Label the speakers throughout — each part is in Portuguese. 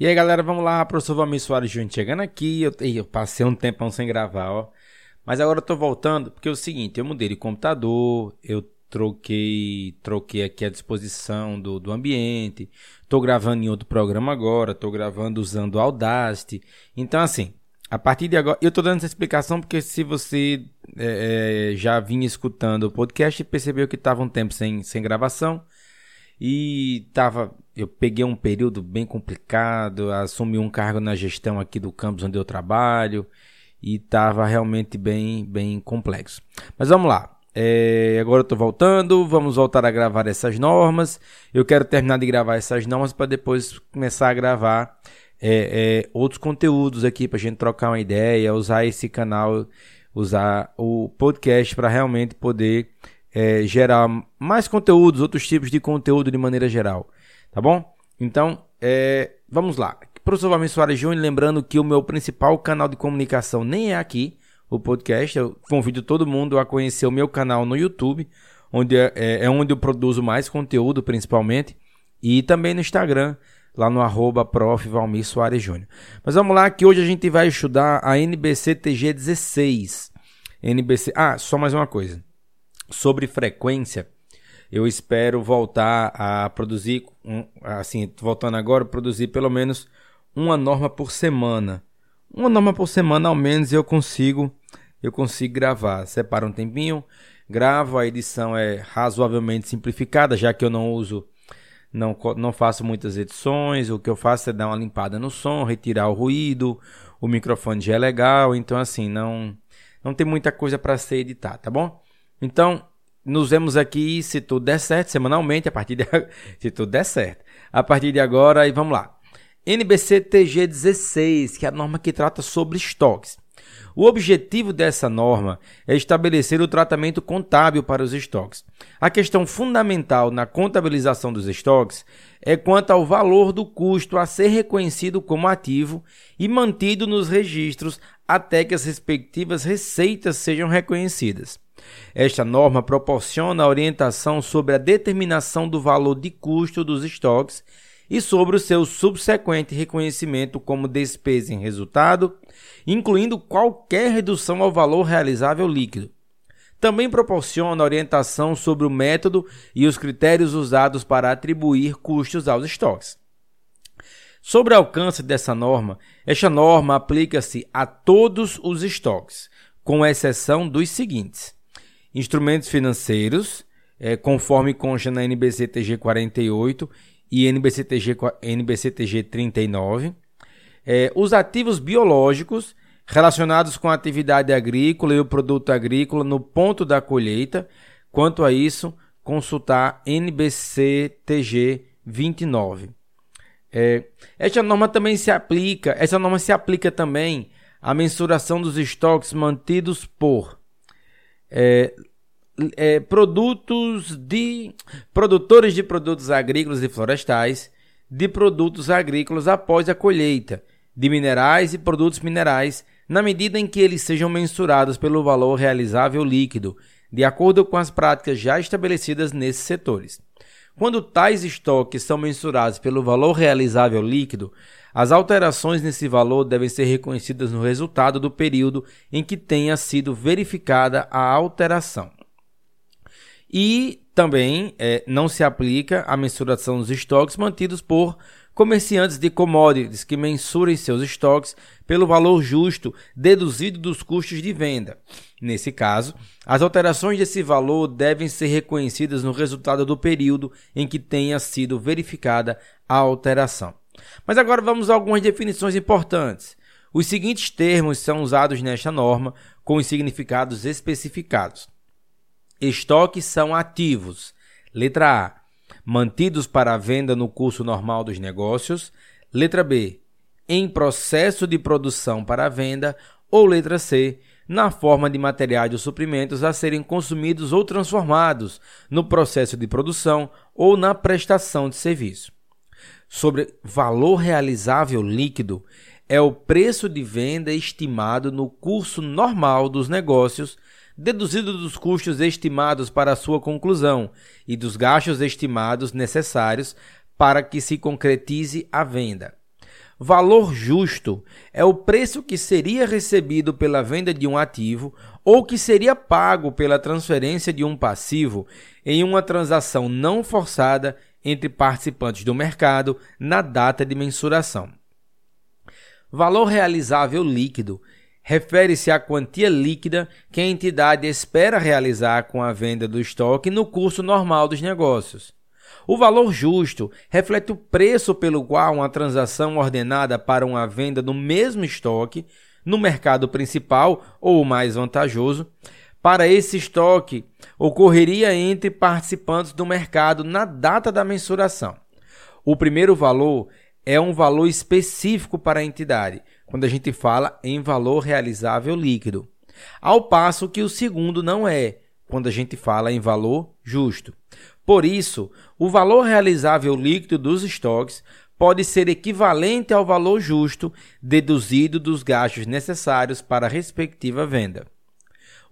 Speaker 1: E aí, galera, vamos lá, professor Valmir Soares Júnior chegando aqui. Eu, eu passei um tempão sem gravar, ó. Mas agora eu tô voltando, porque é o seguinte, eu mudei de computador, eu troquei, troquei aqui a disposição do, do ambiente, tô gravando em outro programa agora, tô gravando usando o Audacity. Então, assim, a partir de agora, eu tô dando essa explicação porque se você é, é, já vinha escutando o podcast e percebeu que tava um tempo sem, sem gravação, e tava eu peguei um período bem complicado, assumi um cargo na gestão aqui do campus onde eu trabalho e estava realmente bem, bem complexo. Mas vamos lá. É, agora eu estou voltando, vamos voltar a gravar essas normas. Eu quero terminar de gravar essas normas para depois começar a gravar é, é, outros conteúdos aqui para a gente trocar uma ideia, usar esse canal, usar o podcast para realmente poder é, gerar mais conteúdos, outros tipos de conteúdo de maneira geral. Tá bom? Então, é, vamos lá. Professor Valmir Soares Júnior, lembrando que o meu principal canal de comunicação nem é aqui, o podcast. Eu convido todo mundo a conhecer o meu canal no YouTube, onde é, é, é onde eu produzo mais conteúdo, principalmente, e também no Instagram, lá no arroba prof. Valmir Soares Júnior. Mas vamos lá, que hoje a gente vai estudar a NBC-TG 16. NBC... Ah, só mais uma coisa. Sobre frequência, eu espero voltar a produzir, assim, voltando agora, produzir pelo menos uma norma por semana. Uma norma por semana, ao menos, eu consigo, eu consigo gravar. Separo um tempinho, gravo, a edição é razoavelmente simplificada, já que eu não uso, não, não faço muitas edições. O que eu faço é dar uma limpada no som, retirar o ruído, o microfone já é legal, então assim, não, não tem muita coisa para ser editada, tá bom? Então, nos vemos aqui, se tudo der certo, semanalmente, a partir de se tudo der certo. A partir de agora, e vamos lá. NBC TG 16, que é a norma que trata sobre estoques. O objetivo dessa norma é estabelecer o tratamento contábil para os estoques. A questão fundamental na contabilização dos estoques é quanto ao valor do custo a ser reconhecido como ativo e mantido nos registros até que as respectivas receitas sejam reconhecidas. Esta norma proporciona orientação sobre a determinação do valor de custo dos estoques e sobre o seu subsequente reconhecimento como despesa em resultado, incluindo qualquer redução ao valor realizável líquido. Também proporciona orientação sobre o método e os critérios usados para atribuir custos aos estoques. Sobre o alcance dessa norma, esta norma aplica-se a todos os estoques, com exceção dos seguintes: instrumentos financeiros, é, conforme consta na NBCTG 48 e NBCTG, NBCTG 39, é, os ativos biológicos relacionados com a atividade agrícola e o produto agrícola no ponto da colheita. Quanto a isso, consultar NBCTG 29. É, esta norma também se aplica, essa norma se aplica também à mensuração dos estoques mantidos por é, é, produtos de produtores de produtos agrícolas e florestais, de produtos agrícolas após a colheita, de minerais e produtos minerais, na medida em que eles sejam mensurados pelo valor realizável líquido, de acordo com as práticas já estabelecidas nesses setores. Quando tais estoques são mensurados pelo valor realizável líquido, as alterações nesse valor devem ser reconhecidas no resultado do período em que tenha sido verificada a alteração. E também é, não se aplica a mensuração dos estoques mantidos por comerciantes de commodities que mensurem seus estoques pelo valor justo deduzido dos custos de venda. Nesse caso, as alterações desse valor devem ser reconhecidas no resultado do período em que tenha sido verificada a alteração. Mas agora vamos a algumas definições importantes. Os seguintes termos são usados nesta norma com os significados especificados. Estoques são ativos. Letra A. Mantidos para venda no curso normal dos negócios. Letra B. Em processo de produção para venda. Ou letra C. Na forma de materiais ou suprimentos a serem consumidos ou transformados no processo de produção ou na prestação de serviço sobre valor realizável líquido é o preço de venda estimado no curso normal dos negócios, deduzido dos custos estimados para sua conclusão e dos gastos estimados necessários para que se concretize a venda. Valor justo é o preço que seria recebido pela venda de um ativo ou que seria pago pela transferência de um passivo em uma transação não forçada entre participantes do mercado na data de mensuração. Valor realizável líquido refere-se à quantia líquida que a entidade espera realizar com a venda do estoque no curso normal dos negócios. O valor justo reflete o preço pelo qual uma transação ordenada para uma venda do mesmo estoque no mercado principal ou mais vantajoso para esse estoque ocorreria entre participantes do mercado na data da mensuração. O primeiro valor é um valor específico para a entidade, quando a gente fala em valor realizável líquido, ao passo que o segundo não é, quando a gente fala em valor justo. Por isso, o valor realizável líquido dos estoques pode ser equivalente ao valor justo deduzido dos gastos necessários para a respectiva venda.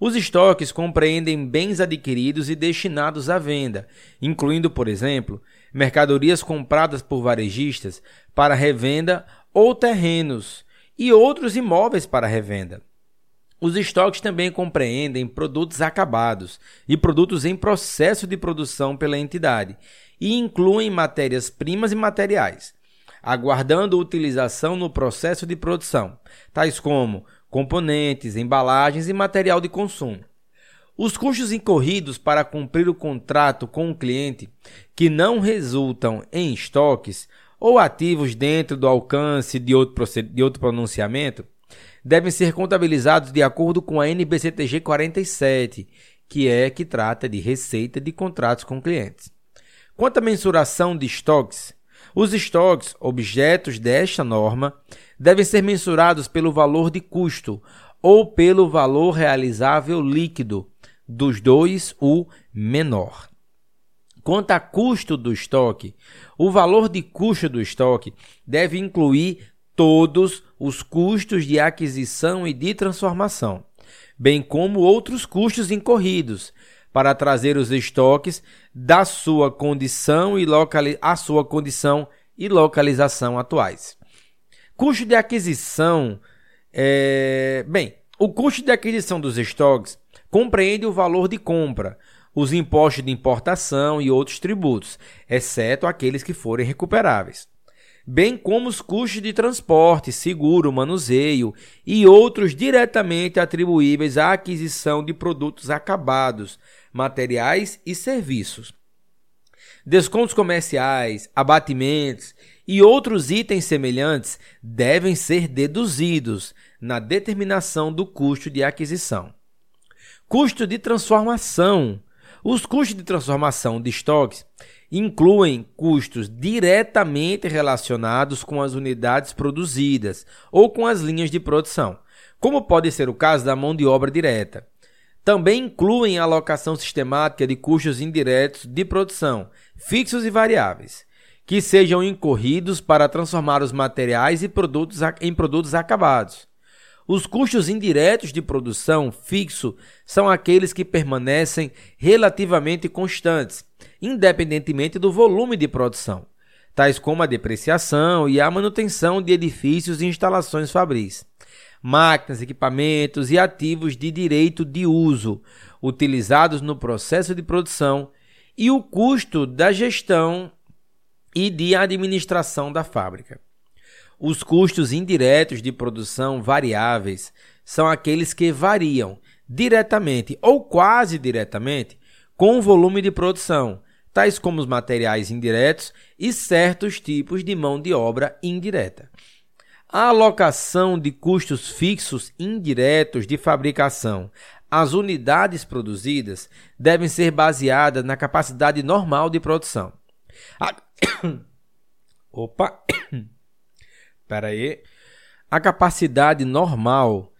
Speaker 1: Os estoques compreendem bens adquiridos e destinados à venda, incluindo, por exemplo, mercadorias compradas por varejistas para revenda ou terrenos e outros imóveis para revenda. Os estoques também compreendem produtos acabados e produtos em processo de produção pela entidade e incluem matérias-primas e materiais, aguardando utilização no processo de produção, tais como componentes, embalagens e material de consumo. Os custos incorridos para cumprir o contrato com o cliente que não resultam em estoques ou ativos dentro do alcance de outro, de outro pronunciamento devem ser contabilizados de acordo com a NBCTG 47, que é que trata de receita de contratos com clientes. Quanto à mensuração de estoques, os estoques, objetos desta norma, devem ser mensurados pelo valor de custo ou pelo valor realizável líquido, dos dois, o menor. Quanto a custo do estoque, o valor de custo do estoque deve incluir todos os custos de aquisição e de transformação, bem como outros custos incorridos para trazer os estoques da sua condição e a sua condição e localização atuais. Custo de aquisição. É... Bem, o custo de aquisição dos estoques compreende o valor de compra, os impostos de importação e outros tributos, exceto aqueles que forem recuperáveis, bem como os custos de transporte, seguro, manuseio e outros diretamente atribuíveis à aquisição de produtos acabados, materiais e serviços. Descontos comerciais, abatimentos e outros itens semelhantes devem ser deduzidos na determinação do custo de aquisição. Custo de transformação. Os custos de transformação de estoques incluem custos diretamente relacionados com as unidades produzidas ou com as linhas de produção, como pode ser o caso da mão de obra direta. Também incluem a alocação sistemática de custos indiretos de produção, fixos e variáveis que sejam incorridos para transformar os materiais e produtos em produtos acabados. Os custos indiretos de produção fixo são aqueles que permanecem relativamente constantes, independentemente do volume de produção, tais como a depreciação e a manutenção de edifícios e instalações fabris, máquinas, equipamentos e ativos de direito de uso utilizados no processo de produção e o custo da gestão e de administração da fábrica. Os custos indiretos de produção variáveis são aqueles que variam diretamente ou quase diretamente com o volume de produção, tais como os materiais indiretos e certos tipos de mão de obra indireta. A alocação de custos fixos indiretos de fabricação às unidades produzidas devem ser baseadas na capacidade normal de produção. A... Opa! Espera aí. A capacidade normal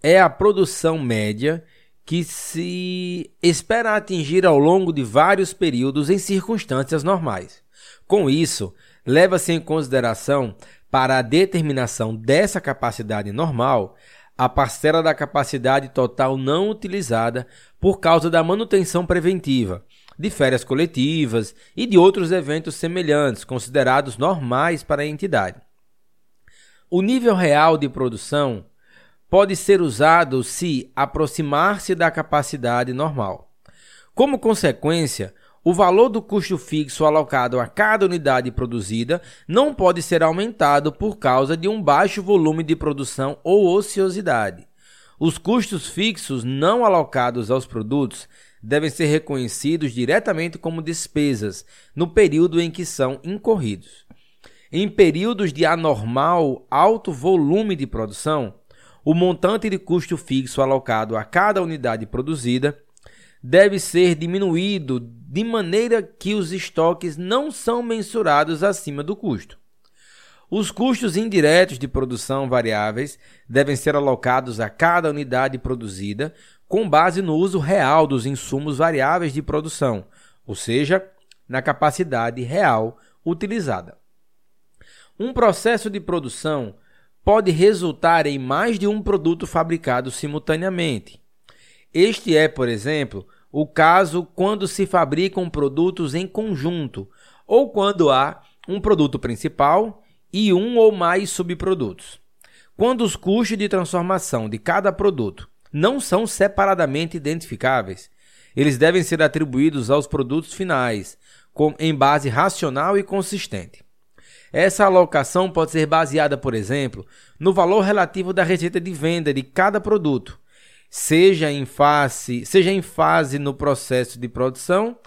Speaker 1: é a produção média que se espera atingir ao longo de vários períodos em circunstâncias normais. Com isso, leva-se em consideração para a determinação dessa capacidade normal a parcela da capacidade total não utilizada por causa da manutenção preventiva, de férias coletivas e de outros eventos semelhantes considerados normais para a entidade. O nível real de produção pode ser usado se aproximar-se da capacidade normal. Como consequência, o valor do custo fixo alocado a cada unidade produzida não pode ser aumentado por causa de um baixo volume de produção ou ociosidade. Os custos fixos não alocados aos produtos devem ser reconhecidos diretamente como despesas no período em que são incorridos. Em períodos de anormal alto volume de produção, o montante de custo fixo alocado a cada unidade produzida deve ser diminuído de maneira que os estoques não são mensurados acima do custo. Os custos indiretos de produção variáveis devem ser alocados a cada unidade produzida com base no uso real dos insumos variáveis de produção, ou seja, na capacidade real utilizada. Um processo de produção pode resultar em mais de um produto fabricado simultaneamente. Este é, por exemplo, o caso quando se fabricam produtos em conjunto ou quando há um produto principal e um ou mais subprodutos. Quando os custos de transformação de cada produto não são separadamente identificáveis, eles devem ser atribuídos aos produtos finais, com, em base racional e consistente. Essa alocação pode ser baseada, por exemplo, no valor relativo da receita de venda de cada produto, seja em fase, seja em fase no processo de produção,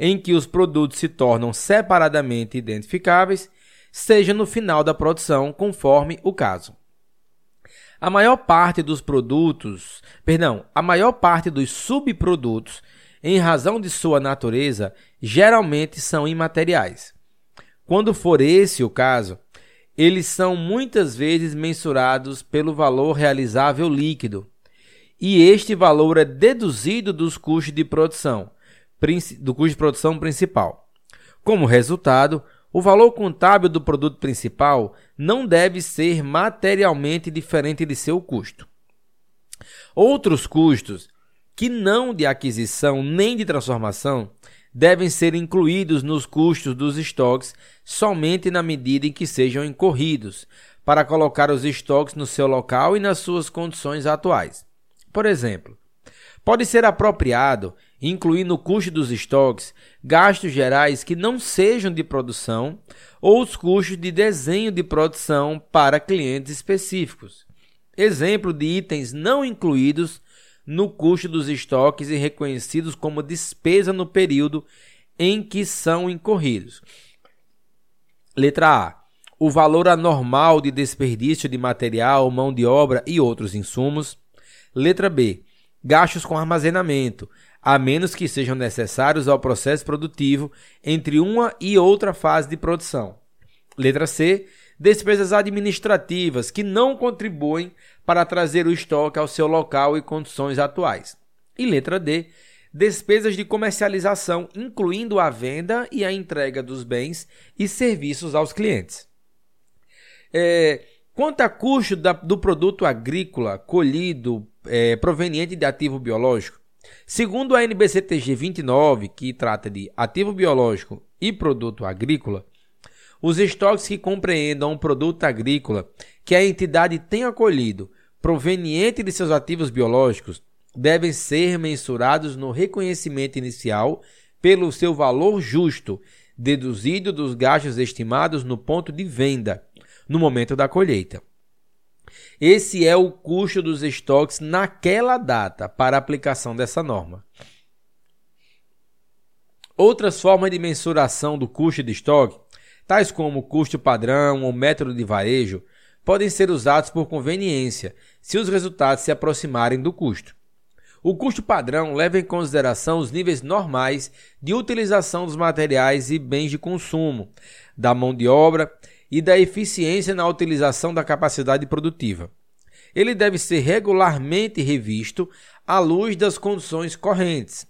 Speaker 1: em que os produtos se tornam separadamente identificáveis, seja no final da produção, conforme o caso. A maior parte dos produtos, perdão, a maior parte dos subprodutos, em razão de sua natureza, geralmente são imateriais. Quando for esse o caso, eles são muitas vezes mensurados pelo valor realizável líquido, e este valor é deduzido dos custos de produção, do custo de produção principal. Como resultado, o valor contábil do produto principal não deve ser materialmente diferente de seu custo. Outros custos, que não de aquisição nem de transformação, devem ser incluídos nos custos dos estoques somente na medida em que sejam incorridos, para colocar os estoques no seu local e nas suas condições atuais. Por exemplo, pode ser apropriado incluir no custo dos estoques gastos gerais que não sejam de produção ou os custos de desenho de produção para clientes específicos. Exemplo de itens não incluídos no custo dos estoques e reconhecidos como despesa no período em que são incorridos. Letra A. O valor anormal de desperdício de material, mão de obra e outros insumos. Letra B. Gastos com armazenamento, a menos que sejam necessários ao processo produtivo entre uma e outra fase de produção. Letra C despesas administrativas que não contribuem para trazer o estoque ao seu local e condições atuais. E letra D, despesas de comercialização, incluindo a venda e a entrega dos bens e serviços aos clientes. É, quanto a custo da, do produto agrícola colhido é, proveniente de ativo biológico, segundo a NBCTG 29, que trata de ativo biológico e produto agrícola, os estoques que compreendam um produto agrícola que a entidade tenha colhido proveniente de seus ativos biológicos devem ser mensurados no reconhecimento inicial pelo seu valor justo, deduzido dos gastos estimados no ponto de venda, no momento da colheita. Esse é o custo dos estoques naquela data para aplicação dessa norma. Outras formas de mensuração do custo de estoque tais como custo padrão ou método de varejo, podem ser usados por conveniência, se os resultados se aproximarem do custo. O custo padrão leva em consideração os níveis normais de utilização dos materiais e bens de consumo, da mão de obra e da eficiência na utilização da capacidade produtiva. Ele deve ser regularmente revisto à luz das condições correntes.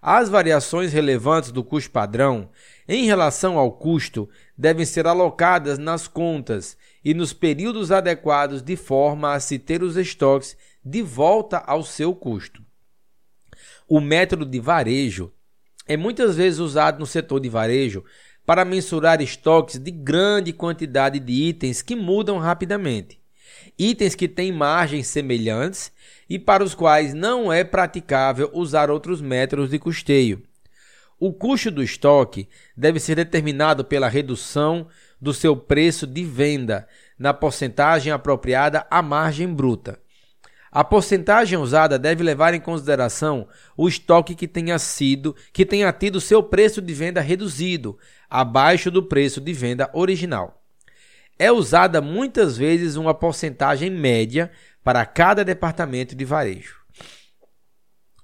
Speaker 1: As variações relevantes do custo padrão em relação ao custo devem ser alocadas nas contas e nos períodos adequados de forma a se ter os estoques de volta ao seu custo. O método de varejo é muitas vezes usado no setor de varejo para mensurar estoques de grande quantidade de itens que mudam rapidamente. Itens que têm margens semelhantes e para os quais não é praticável usar outros métodos de custeio. O custo do estoque deve ser determinado pela redução do seu preço de venda na porcentagem apropriada à margem bruta. A porcentagem usada deve levar em consideração o estoque que tenha sido, que tenha tido seu preço de venda reduzido, abaixo do preço de venda original. É usada muitas vezes uma porcentagem média para cada departamento de varejo.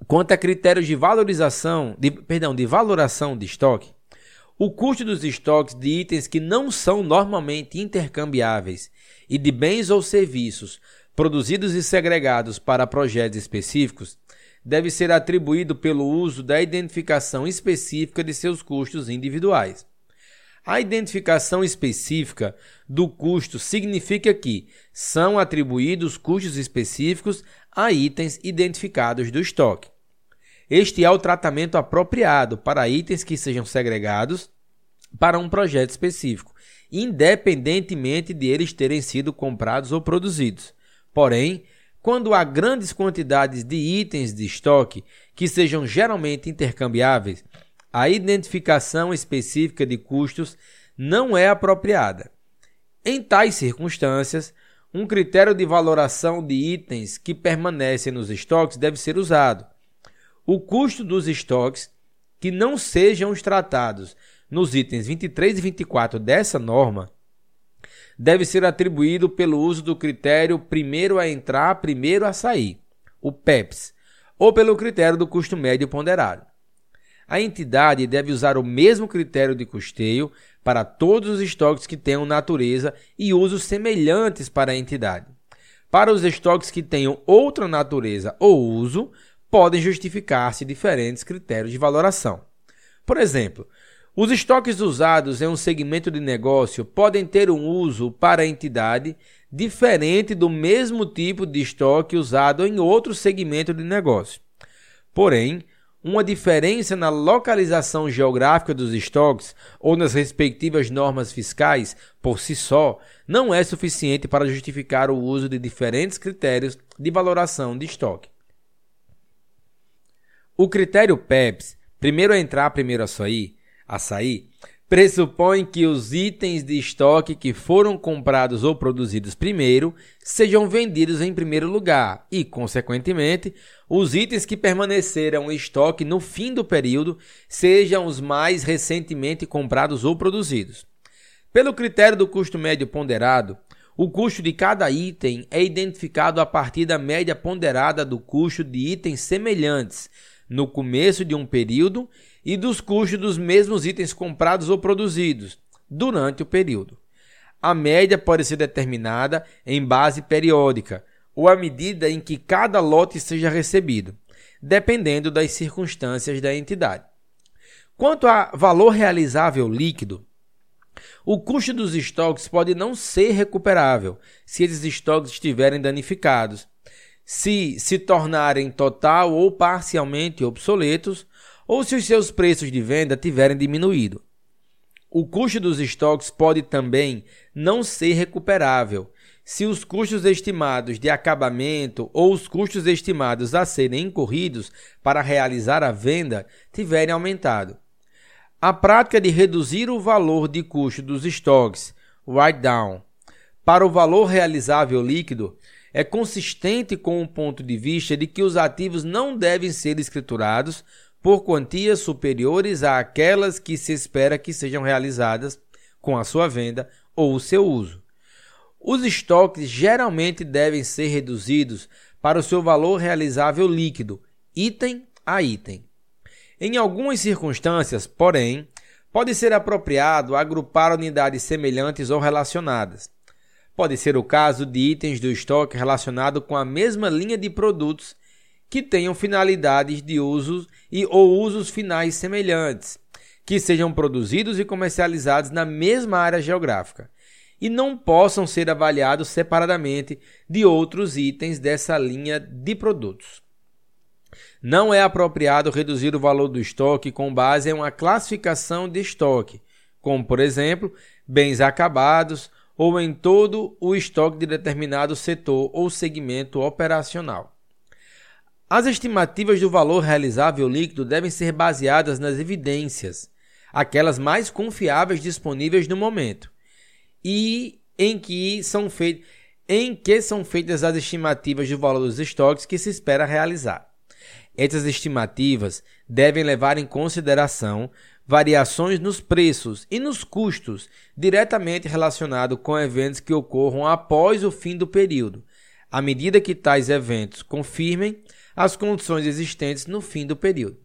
Speaker 1: Quanto a critérios de valorização, de, perdão, de valoração de estoque, o custo dos estoques de itens que não são normalmente intercambiáveis e de bens ou serviços produzidos e segregados para projetos específicos deve ser atribuído pelo uso da identificação específica de seus custos individuais. A identificação específica do custo significa que são atribuídos custos específicos a itens identificados do estoque. Este é o tratamento apropriado para itens que sejam segregados para um projeto específico, independentemente de eles terem sido comprados ou produzidos. Porém, quando há grandes quantidades de itens de estoque que sejam geralmente intercambiáveis, a identificação específica de custos não é apropriada. Em tais circunstâncias, um critério de valoração de itens que permanecem nos estoques deve ser usado. O custo dos estoques que não sejam os tratados nos itens 23 e 24 dessa norma deve ser atribuído pelo uso do critério primeiro a entrar, primeiro a sair, o PEPS, ou pelo critério do custo médio ponderado. A entidade deve usar o mesmo critério de custeio para todos os estoques que tenham natureza e usos semelhantes para a entidade. Para os estoques que tenham outra natureza ou uso, podem justificar-se diferentes critérios de valoração. Por exemplo, os estoques usados em um segmento de negócio podem ter um uso para a entidade diferente do mesmo tipo de estoque usado em outro segmento de negócio. Porém, uma diferença na localização geográfica dos estoques ou nas respectivas normas fiscais, por si só, não é suficiente para justificar o uso de diferentes critérios de valoração de estoque. O critério PEPS, primeiro a entrar, primeiro a sair, a sair, pressupõe que os itens de estoque que foram comprados ou produzidos primeiro sejam vendidos em primeiro lugar e, consequentemente, os itens que permaneceram em estoque no fim do período sejam os mais recentemente comprados ou produzidos. Pelo critério do custo médio ponderado, o custo de cada item é identificado a partir da média ponderada do custo de itens semelhantes no começo de um período e dos custos dos mesmos itens comprados ou produzidos durante o período. A média pode ser determinada em base periódica ou à medida em que cada lote seja recebido, dependendo das circunstâncias da entidade. Quanto a valor realizável líquido, o custo dos estoques pode não ser recuperável se esses estoques estiverem danificados, se se tornarem total ou parcialmente obsoletos ou se os seus preços de venda tiverem diminuído. O custo dos estoques pode também não ser recuperável se os custos estimados de acabamento ou os custos estimados a serem incorridos para realizar a venda tiverem aumentado. A prática de reduzir o valor de custo dos estoques, write down, para o valor realizável líquido é consistente com o ponto de vista de que os ativos não devem ser escriturados por quantias superiores àquelas que se espera que sejam realizadas com a sua venda ou o seu uso. Os estoques geralmente devem ser reduzidos para o seu valor realizável líquido, item a item. Em algumas circunstâncias, porém, pode ser apropriado agrupar unidades semelhantes ou relacionadas. Pode ser o caso de itens do estoque relacionado com a mesma linha de produtos que tenham finalidades de uso e ou usos finais semelhantes, que sejam produzidos e comercializados na mesma área geográfica e não possam ser avaliados separadamente de outros itens dessa linha de produtos. Não é apropriado reduzir o valor do estoque com base em uma classificação de estoque, como por exemplo, bens acabados ou em todo o estoque de determinado setor ou segmento operacional. As estimativas do valor realizável líquido devem ser baseadas nas evidências, aquelas mais confiáveis disponíveis no momento, e em que são feitas em que são feitas as estimativas do valor dos estoques que se espera realizar. Essas estimativas devem levar em consideração variações nos preços e nos custos diretamente relacionados com eventos que ocorram após o fim do período, à medida que tais eventos confirmem as condições existentes no fim do período.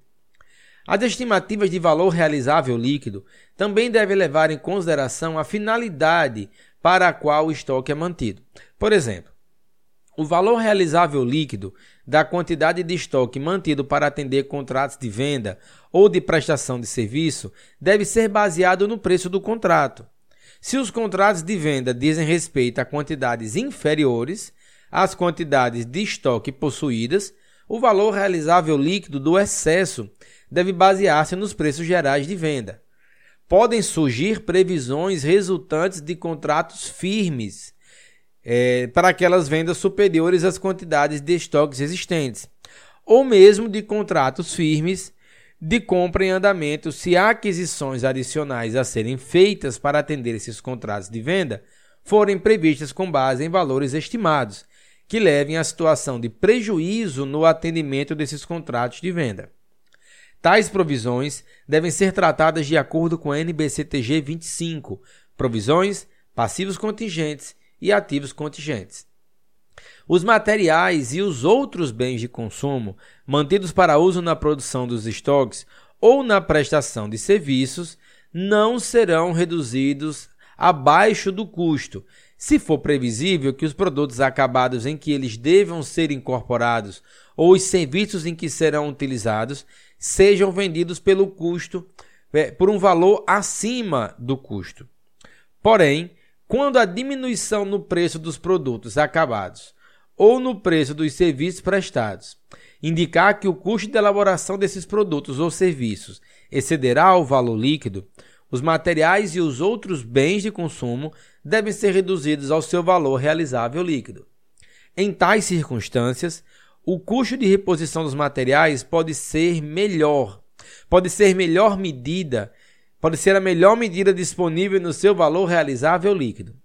Speaker 1: As estimativas de valor realizável líquido também devem levar em consideração a finalidade para a qual o estoque é mantido. Por exemplo, o valor realizável líquido da quantidade de estoque mantido para atender contratos de venda ou de prestação de serviço deve ser baseado no preço do contrato. Se os contratos de venda dizem respeito a quantidades inferiores às quantidades de estoque possuídas, o valor realizável líquido do excesso deve basear-se nos preços gerais de venda. Podem surgir previsões resultantes de contratos firmes é, para aquelas vendas superiores às quantidades de estoques existentes, ou mesmo de contratos firmes de compra em andamento se aquisições adicionais a serem feitas para atender esses contratos de venda forem previstas com base em valores estimados, que levem à situação de prejuízo no atendimento desses contratos de venda. Tais provisões devem ser tratadas de acordo com a NBCTG 25, provisões, passivos contingentes e ativos contingentes. Os materiais e os outros bens de consumo mantidos para uso na produção dos estoques ou na prestação de serviços não serão reduzidos abaixo do custo, se for previsível que os produtos acabados em que eles devam ser incorporados ou os serviços em que serão utilizados sejam vendidos pelo custo é, por um valor acima do custo. Porém, quando a diminuição no preço dos produtos acabados ou no preço dos serviços prestados indicar que o custo de elaboração desses produtos ou serviços excederá o valor líquido, os materiais e os outros bens de consumo devem ser reduzidos ao seu valor realizável líquido. Em tais circunstâncias, o custo de reposição dos materiais pode ser melhor, pode ser melhor medida, pode ser a melhor medida disponível no seu valor realizável líquido.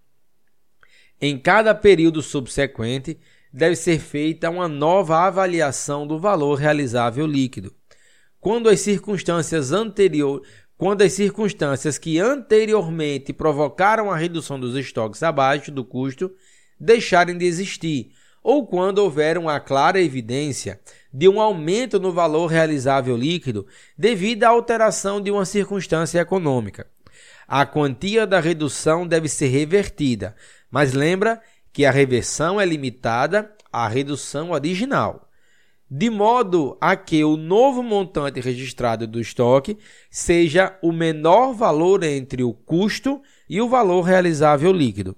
Speaker 1: Em cada período subsequente, deve ser feita uma nova avaliação do valor realizável líquido. Quando as circunstâncias anteriores quando as circunstâncias que anteriormente provocaram a redução dos estoques abaixo do custo deixarem de existir, ou quando houver uma clara evidência de um aumento no valor realizável líquido devido à alteração de uma circunstância econômica. A quantia da redução deve ser revertida, mas lembra que a reversão é limitada à redução original de modo a que o novo montante registrado do estoque seja o menor valor entre o custo e o valor realizável líquido.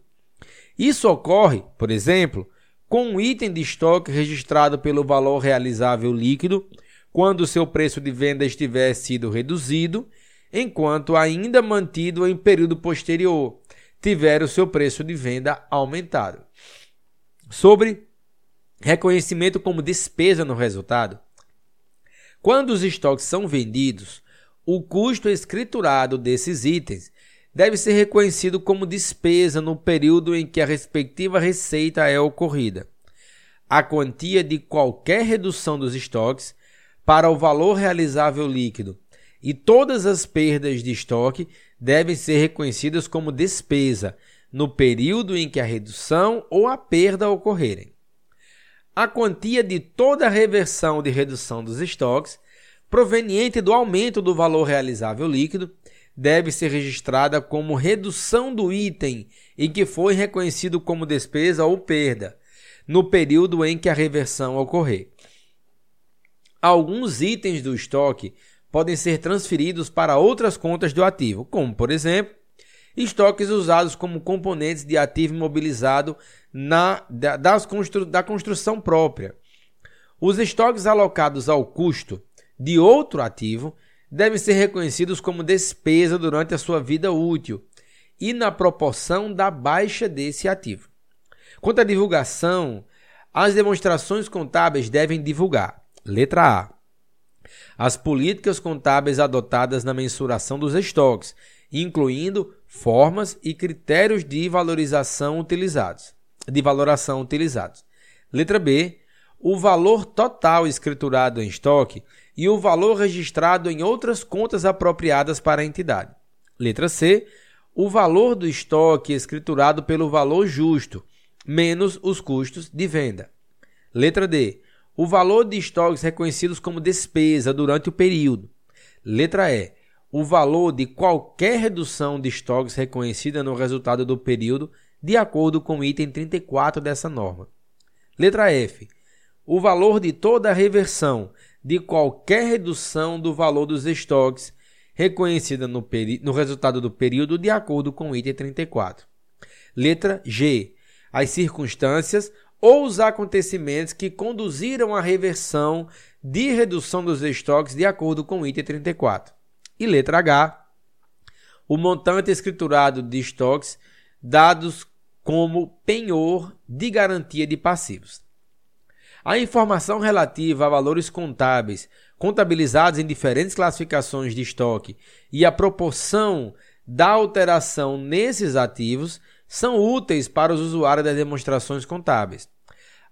Speaker 1: Isso ocorre, por exemplo, com um item de estoque registrado pelo valor realizável líquido quando seu preço de venda estiver sido reduzido, enquanto ainda mantido em período posterior tiver o seu preço de venda aumentado. Sobre reconhecimento como despesa no resultado. Quando os estoques são vendidos, o custo escriturado desses itens deve ser reconhecido como despesa no período em que a respectiva receita é ocorrida. A quantia de qualquer redução dos estoques para o valor realizável líquido e todas as perdas de estoque devem ser reconhecidas como despesa no período em que a redução ou a perda ocorrerem a quantia de toda a reversão de redução dos estoques proveniente do aumento do valor realizável líquido deve ser registrada como redução do item em que foi reconhecido como despesa ou perda, no período em que a reversão ocorrer. Alguns itens do estoque podem ser transferidos para outras contas do ativo, como, por exemplo, estoques usados como componentes de ativo imobilizado na, da, das constru, da construção própria. Os estoques alocados ao custo de outro ativo devem ser reconhecidos como despesa durante a sua vida útil e na proporção da baixa desse ativo. Quanto à divulgação, as demonstrações contábeis devem divulgar. Letra A. As políticas contábeis adotadas na mensuração dos estoques, incluindo formas e critérios de valorização utilizados, de valoração utilizados. Letra B. O valor total escriturado em estoque e o valor registrado em outras contas apropriadas para a entidade. Letra C. O valor do estoque escriturado pelo valor justo, menos os custos de venda. Letra D. O valor de estoques reconhecidos como despesa durante o período. Letra E. O valor de qualquer redução de estoques reconhecida no resultado do período, de acordo com o item 34 dessa norma. Letra F. O valor de toda a reversão de qualquer redução do valor dos estoques reconhecida no, no resultado do período, de acordo com o item 34. Letra G. As circunstâncias ou os acontecimentos que conduziram à reversão de redução dos estoques de acordo com o item 34. E letra H, o montante escriturado de estoques dados como penhor de garantia de passivos. A informação relativa a valores contábeis contabilizados em diferentes classificações de estoque e a proporção da alteração nesses ativos são úteis para os usuários das demonstrações contábeis.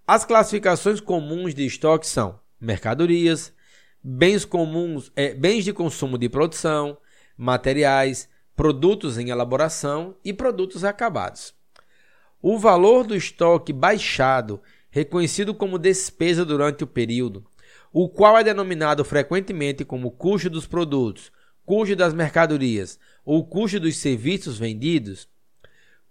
Speaker 1: As classificações comuns de estoque são mercadorias, bens comuns, é, bens de consumo de produção, materiais, produtos em elaboração e produtos acabados. O valor do estoque baixado, reconhecido como despesa durante o período, o qual é denominado frequentemente como custo dos produtos, custo das mercadorias ou custo dos serviços vendidos,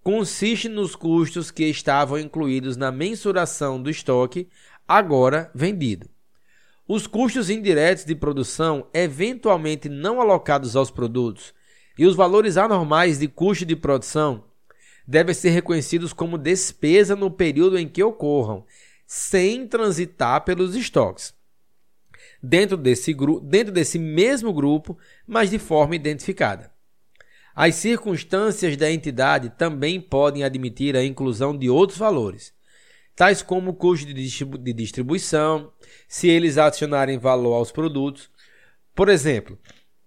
Speaker 1: consiste nos custos que estavam incluídos na mensuração do estoque agora vendido. Os custos indiretos de produção eventualmente não alocados aos produtos e os valores anormais de custo de produção devem ser reconhecidos como despesa no período em que ocorram, sem transitar pelos estoques. Dentro desse, dentro desse mesmo grupo, mas de forma identificada. As circunstâncias da entidade também podem admitir a inclusão de outros valores, tais como custo de distribuição, se eles adicionarem valor aos produtos. Por exemplo,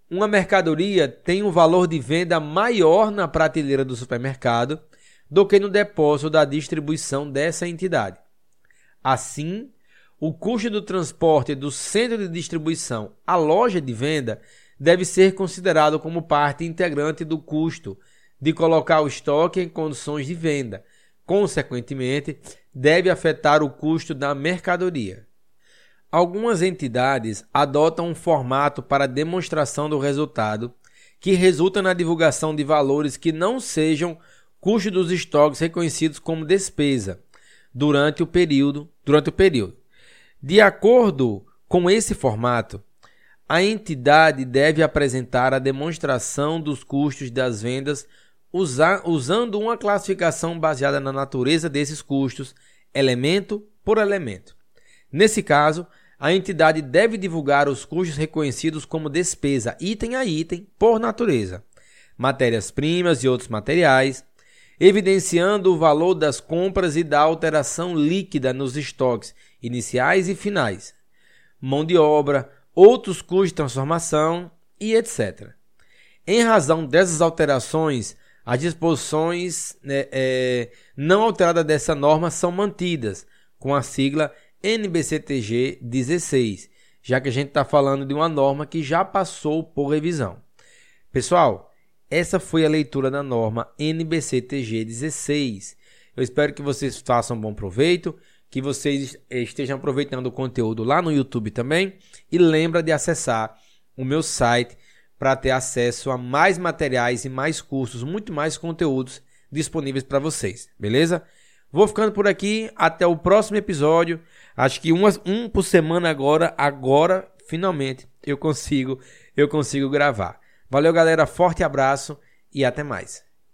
Speaker 1: uma mercadoria tem um valor de venda maior na prateleira do supermercado do que no depósito da distribuição dessa entidade. Assim, o custo do transporte do centro de distribuição à loja de venda deve ser considerado como parte integrante do custo de colocar o estoque em condições de venda. Consequentemente, deve afetar o custo da mercadoria. Algumas entidades adotam um formato para demonstração do resultado que resulta na divulgação de valores que não sejam custo dos estoques reconhecidos como despesa durante o período, durante o período. De acordo com esse formato, a entidade deve apresentar a demonstração dos custos das vendas usando uma classificação baseada na natureza desses custos, elemento por elemento. Nesse caso, a entidade deve divulgar os custos reconhecidos como despesa, item a item, por natureza, matérias-primas e outros materiais, evidenciando o valor das compras e da alteração líquida nos estoques iniciais e finais, mão de obra, outros custos de transformação e etc. Em razão dessas alterações, as disposições né, é, não alteradas dessa norma são mantidas, com a sigla NBCTG 16, já que a gente está falando de uma norma que já passou por revisão. Pessoal, essa foi a leitura da norma NBCTG 16. Eu espero que vocês façam bom proveito que vocês estejam aproveitando o conteúdo lá no YouTube também e lembra de acessar o meu site para ter acesso a mais materiais e mais cursos, muito mais conteúdos disponíveis para vocês, beleza? Vou ficando por aqui, até o próximo episódio. Acho que um, por semana agora, agora finalmente eu consigo, eu consigo gravar. Valeu, galera, forte abraço e até mais.